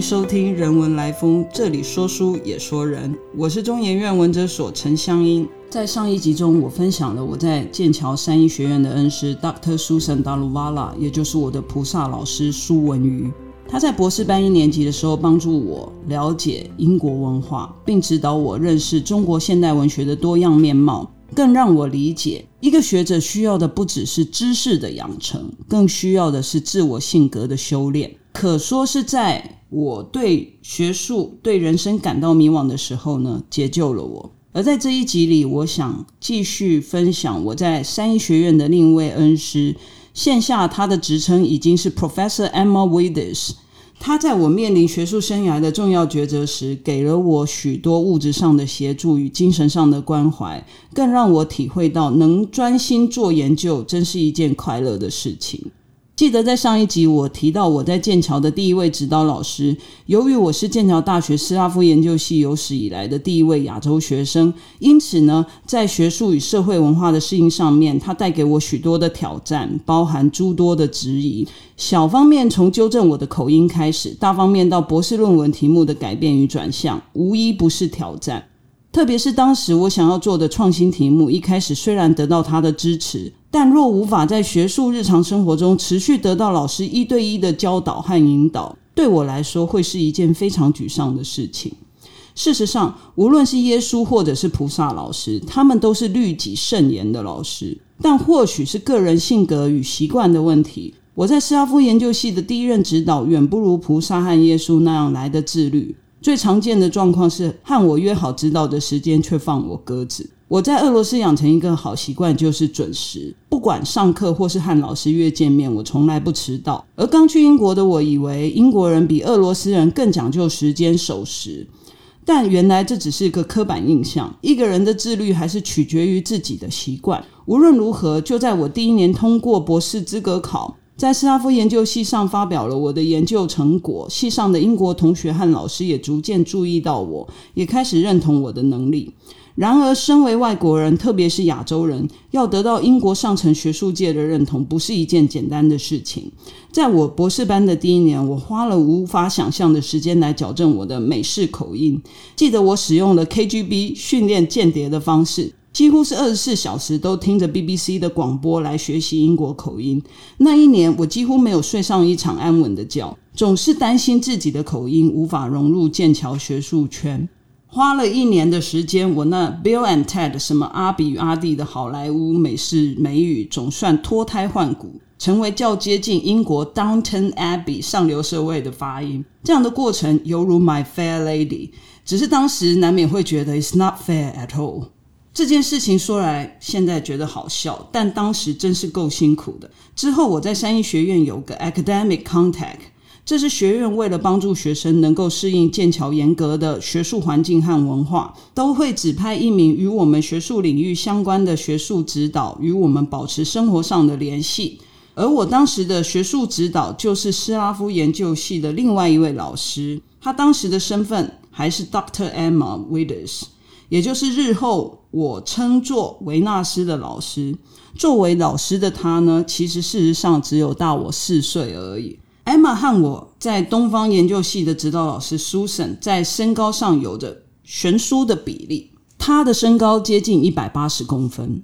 收听《人文来风》，这里说书也说人。我是中研院文哲所陈香英。在上一集中，我分享了我在剑桥三一学院的恩师 Dr. Susan Daluvala，也就是我的菩萨老师苏文瑜。他在博士班一年级的时候，帮助我了解英国文化，并指导我认识中国现代文学的多样面貌，更让我理解一个学者需要的不只是知识的养成，更需要的是自我性格的修炼。可说是在我对学术、对人生感到迷惘的时候呢，解救了我。而在这一集里，我想继续分享我在三一学院的另一位恩师，线下他的职称已经是 Professor Emma Withers。他在我面临学术生涯的重要抉择时，给了我许多物质上的协助与精神上的关怀，更让我体会到能专心做研究，真是一件快乐的事情。记得在上一集我提到我在剑桥的第一位指导老师，由于我是剑桥大学斯拉夫研究系有史以来的第一位亚洲学生，因此呢，在学术与社会文化的适应上面，他带给我许多的挑战，包含诸多的质疑。小方面从纠正我的口音开始，大方面到博士论文题目的改变与转向，无一不是挑战。特别是当时我想要做的创新题目，一开始虽然得到他的支持，但若无法在学术日常生活中持续得到老师一对一的教导和引导，对我来说会是一件非常沮丧的事情。事实上，无论是耶稣或者是菩萨老师，他们都是律己慎言的老师，但或许是个人性格与习惯的问题。我在斯拉夫研究系的第一任指导，远不如菩萨和耶稣那样来的自律。最常见的状况是和我约好指导的时间，却放我鸽子。我在俄罗斯养成一个好习惯，就是准时，不管上课或是和老师约见面，我从来不迟到。而刚去英国的我，以为英国人比俄罗斯人更讲究时间守时，但原来这只是一个刻板印象。一个人的自律还是取决于自己的习惯。无论如何，就在我第一年通过博士资格考。在斯拉夫研究系上发表了我的研究成果，系上的英国同学和老师也逐渐注意到我，也开始认同我的能力。然而，身为外国人，特别是亚洲人，要得到英国上层学术界的认同，不是一件简单的事情。在我博士班的第一年，我花了无法想象的时间来矫正我的美式口音。记得我使用了 KGB 训练间谍的方式。几乎是二十四小时都听着 BBC 的广播来学习英国口音。那一年，我几乎没有睡上一场安稳的觉，总是担心自己的口音无法融入剑桥学术圈。花了一年的时间，我那 Bill and Ted 什么阿比阿弟的好莱坞美式美语总算脱胎换骨，成为较接近英国 Downton Abbey 上流社会的发音。这样的过程犹如 My Fair Lady，只是当时难免会觉得 It's not fair at all。这件事情说来，现在觉得好笑，但当时真是够辛苦的。之后我在三一学院有个 academic contact，这是学院为了帮助学生能够适应剑桥严格的学术环境和文化，都会指派一名与我们学术领域相关的学术指导，与我们保持生活上的联系。而我当时的学术指导就是斯拉夫研究系的另外一位老师，他当时的身份还是 Dr. Emma Withers。也就是日后我称作维纳斯的老师，作为老师的他呢，其实事实上只有大我四岁而已。艾玛和我在东方研究系的指导老师 Susan 在身高上有着悬殊的比例，她的身高接近一百八十公分，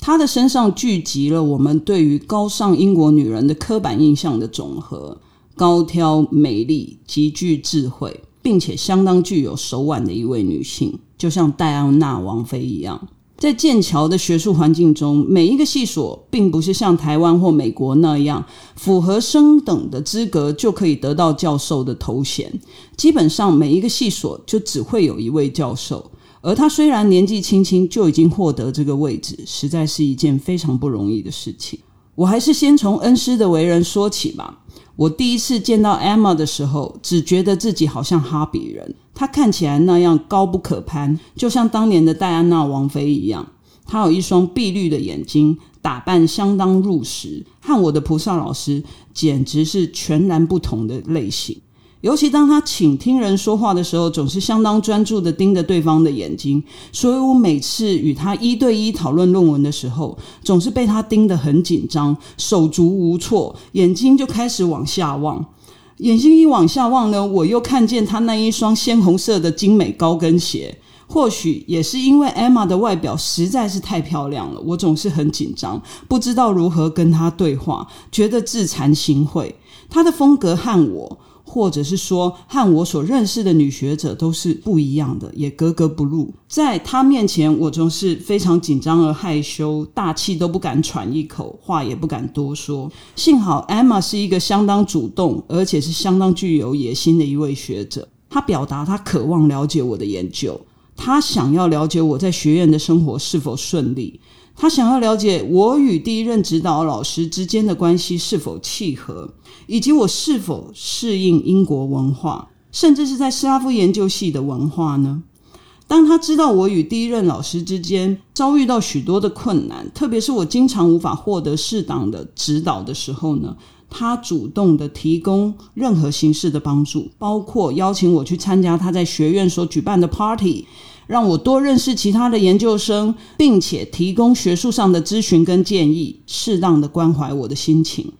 她的身上聚集了我们对于高尚英国女人的刻板印象的总和：高挑、美丽、极具智慧，并且相当具有手腕的一位女性。就像戴安娜王妃一样，在剑桥的学术环境中，每一个系所并不是像台湾或美国那样符合升等的资格就可以得到教授的头衔。基本上，每一个系所就只会有一位教授，而他虽然年纪轻轻就已经获得这个位置，实在是一件非常不容易的事情。我还是先从恩师的为人说起吧。我第一次见到 Emma 的时候，只觉得自己好像哈比人。她看起来那样高不可攀，就像当年的戴安娜王妃一样。她有一双碧绿的眼睛，打扮相当入时，和我的菩萨老师简直是全然不同的类型。尤其当他倾听人说话的时候，总是相当专注的盯着对方的眼睛。所以我每次与他一对一讨论论文的时候，总是被他盯得很紧张，手足无措，眼睛就开始往下望。眼睛一往下望呢，我又看见他那一双鲜红色的精美高跟鞋。或许也是因为 Emma 的外表实在是太漂亮了，我总是很紧张，不知道如何跟她对话，觉得自惭形秽。她的风格和我。或者是说，和我所认识的女学者都是不一样的，也格格不入。在她面前，我总是非常紧张而害羞，大气都不敢喘一口，话也不敢多说。幸好 Emma 是一个相当主动，而且是相当具有野心的一位学者。她表达她渴望了解我的研究，她想要了解我在学院的生活是否顺利。他想要了解我与第一任指导老师之间的关系是否契合，以及我是否适应英国文化，甚至是在斯拉夫研究系的文化呢？当他知道我与第一任老师之间遭遇到许多的困难，特别是我经常无法获得适当的指导的时候呢？他主动的提供任何形式的帮助，包括邀请我去参加他在学院所举办的 party。让我多认识其他的研究生，并且提供学术上的咨询跟建议，适当的关怀我的心情。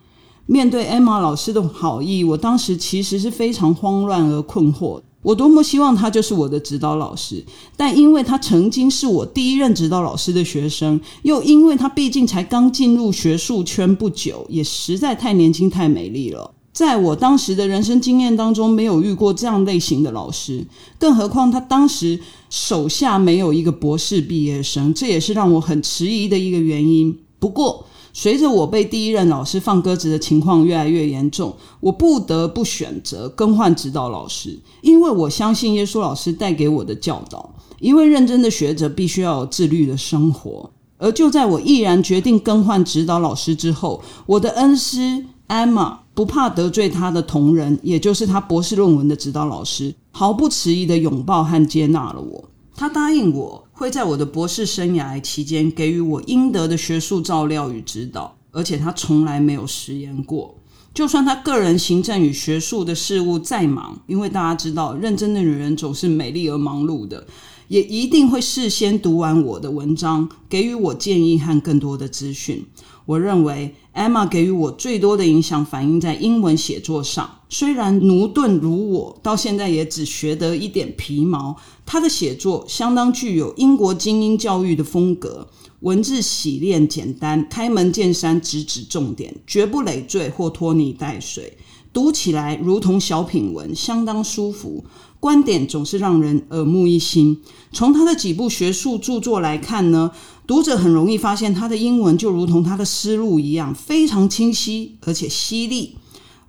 面对 Emma 老师的好意，我当时其实是非常慌乱而困惑。我多么希望他就是我的指导老师，但因为他曾经是我第一任指导老师的学生，又因为他毕竟才刚进入学术圈不久，也实在太年轻、太美丽了。在我当时的人生经验当中，没有遇过这样类型的老师，更何况他当时手下没有一个博士毕业生，这也是让我很迟疑的一个原因。不过，随着我被第一任老师放鸽子的情况越来越严重，我不得不选择更换指导老师，因为我相信耶稣老师带给我的教导。一位认真的学者必须要有自律的生活，而就在我毅然决定更换指导老师之后，我的恩师。艾玛不怕得罪他的同仁，也就是他博士论文的指导老师，毫不迟疑的拥抱和接纳了我。他答应我会在我的博士生涯期间给予我应得的学术照料与指导，而且他从来没有食言过。就算他个人行政与学术的事务再忙，因为大家知道，认真的女人总是美丽而忙碌的，也一定会事先读完我的文章，给予我建议和更多的资讯。我认为。Emma 给予我最多的影响，反映在英文写作上。虽然奴钝如我，到现在也只学得一点皮毛。他的写作相当具有英国精英教育的风格，文字洗练简单，开门见山，直指重点，绝不累赘或拖泥带水。读起来如同小品文，相当舒服。观点总是让人耳目一新。从他的几部学术著作来看呢，读者很容易发现他的英文就如同他的思路一样，非常清晰而且犀利，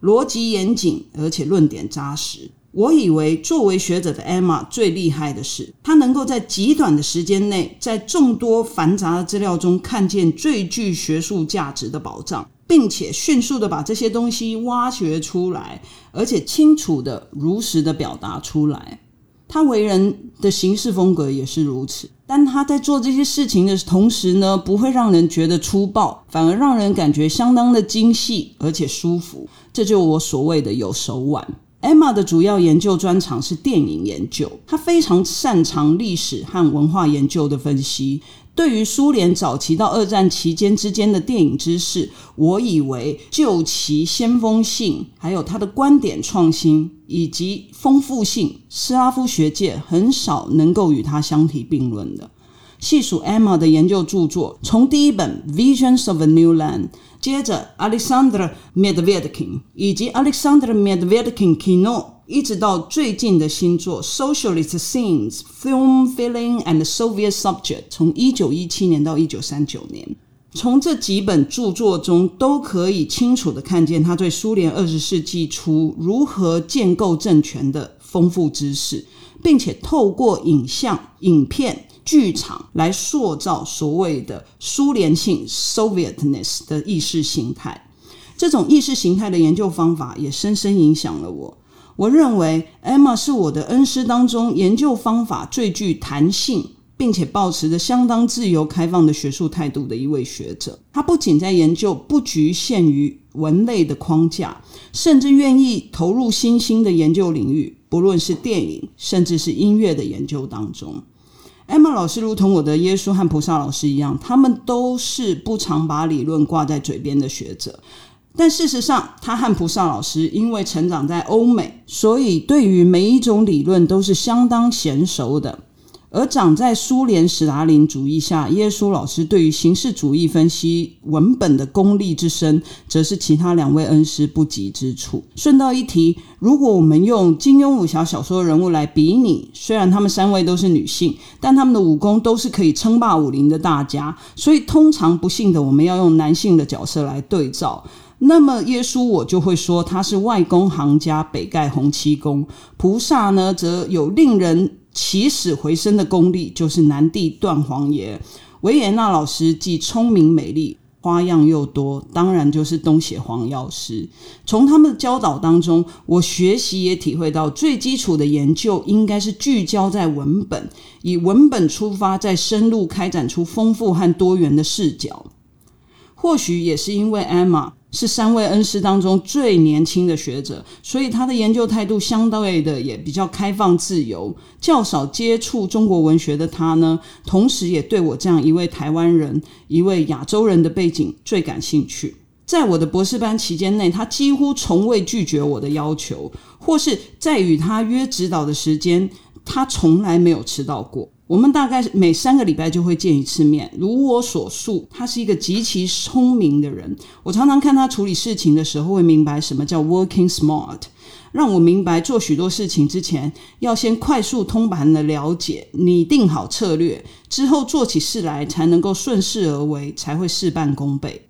逻辑严谨而且论点扎实。我以为作为学者的 Emma 最厉害的是，她能够在极短的时间内，在众多繁杂的资料中看见最具学术价值的宝藏。并且迅速的把这些东西挖掘出来，而且清楚的、如实的表达出来。他为人的行事风格也是如此，但他在做这些事情的同时呢，不会让人觉得粗暴，反而让人感觉相当的精细而且舒服。这就我所谓的有手腕。Emma 的主要研究专长是电影研究，他非常擅长历史和文化研究的分析。对于苏联早期到二战期间之间的电影知识，我以为就其先锋性，还有他的观点创新以及丰富性，斯拉夫学界很少能够与他相提并论的。细数 Emma 的研究著作，从第一本《Visions of a New Land》，接着 Alexander Medvedkin 以及 Alexander Medvedkin Kino。一直到最近的新作《Socialist Scenes: Film, Feeling and Soviet Subject》，从一九一七年到一九三九年，从这几本著作中都可以清楚的看见他对苏联二十世纪初如何建构政权的丰富知识，并且透过影像、影片、剧场来塑造所谓的苏联性 （Sovietness） 的意识形态。这种意识形态的研究方法也深深影响了我。我认为 Emma 是我的恩师当中研究方法最具弹性，并且保持着相当自由开放的学术态度的一位学者。他不仅在研究不局限于文类的框架，甚至愿意投入新兴的研究领域，不论是电影，甚至是音乐的研究当中。Emma 老师如同我的耶稣和菩萨老师一样，他们都是不常把理论挂在嘴边的学者。但事实上，他和菩萨老师因为成长在欧美，所以对于每一种理论都是相当娴熟的。而长在苏联史达林主义下，耶稣老师对于形式主义分析文本的功力之深，则是其他两位恩师不及之处。顺道一提，如果我们用金庸武侠小说人物来比拟，虽然他们三位都是女性，但他们的武功都是可以称霸武林的大家，所以通常不幸的我们要用男性的角色来对照。那么耶稣我就会说他是外功行家，北盖洪七公；菩萨呢，则有令人。起死回生的功力就是南帝段皇爷，维也纳老师既聪明美丽，花样又多，当然就是东邪黄药师。从他们的教导当中，我学习也体会到，最基础的研究应该是聚焦在文本，以文本出发，再深入开展出丰富和多元的视角。或许也是因为 Emma。是三位恩师当中最年轻的学者，所以他的研究态度相对的也比较开放自由。较少接触中国文学的他呢，同时也对我这样一位台湾人、一位亚洲人的背景最感兴趣。在我的博士班期间内，他几乎从未拒绝我的要求，或是在与他约指导的时间，他从来没有迟到过。我们大概每三个礼拜就会见一次面。如我所述，他是一个极其聪明的人。我常常看他处理事情的时候，会明白什么叫 working smart，让我明白做许多事情之前，要先快速通盘的了解，拟定好策略，之后做起事来才能够顺势而为，才会事半功倍。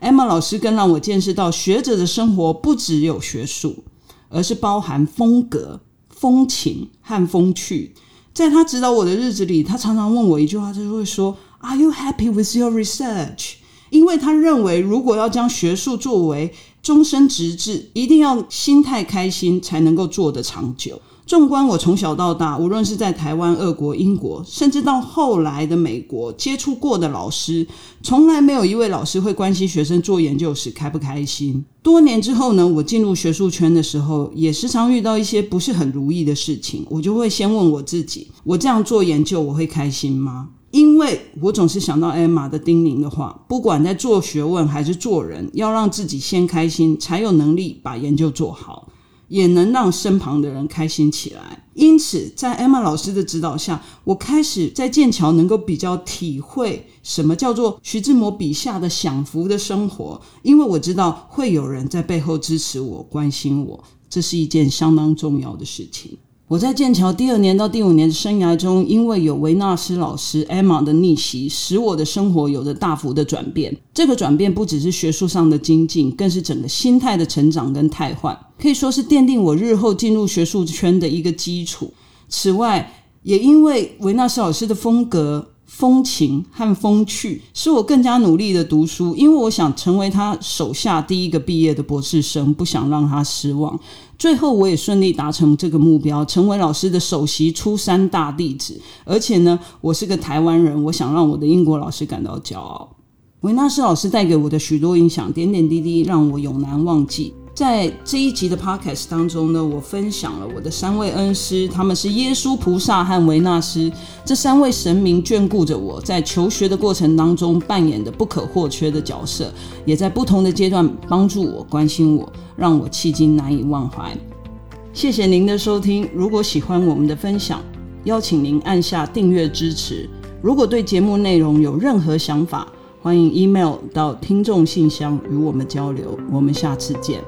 Emma 老师更让我见识到，学者的生活不只有学术，而是包含风格、风情和风趣。在他指导我的日子里，他常常问我一句话，他就会说：“Are you happy with your research？” 因为他认为，如果要将学术作为终身职志，一定要心态开心，才能够做得长久。纵观我从小到大，无论是在台湾、俄国、英国，甚至到后来的美国接触过的老师，从来没有一位老师会关心学生做研究时开不开心。多年之后呢，我进入学术圈的时候，也时常遇到一些不是很如意的事情，我就会先问我自己：我这样做研究，我会开心吗？因为我总是想到艾玛的叮咛的话，不管在做学问还是做人，要让自己先开心，才有能力把研究做好。也能让身旁的人开心起来。因此，在 Emma 老师的指导下，我开始在剑桥能够比较体会什么叫做徐志摩笔下的享福的生活，因为我知道会有人在背后支持我、关心我，这是一件相当重要的事情。我在剑桥第二年到第五年的生涯中，因为有维纳斯老师 Emma 的逆袭，使我的生活有着大幅的转变。这个转变不只是学术上的精进，更是整个心态的成长跟汰换，可以说是奠定我日后进入学术圈的一个基础。此外，也因为维纳斯老师的风格。风情和风趣，使我更加努力的读书，因为我想成为他手下第一个毕业的博士生，不想让他失望。最后，我也顺利达成这个目标，成为老师的首席初三大弟子。而且呢，我是个台湾人，我想让我的英国老师感到骄傲。维纳斯老师带给我的许多影响，点点滴滴让我永难忘记。在这一集的 podcast 当中呢，我分享了我的三位恩师，他们是耶稣、菩萨和维纳斯这三位神明眷顾着我在求学的过程当中扮演的不可或缺的角色，也在不同的阶段帮助我、关心我，让我迄今难以忘怀。谢谢您的收听，如果喜欢我们的分享，邀请您按下订阅支持。如果对节目内容有任何想法，欢迎 email 到听众信箱与我们交流。我们下次见。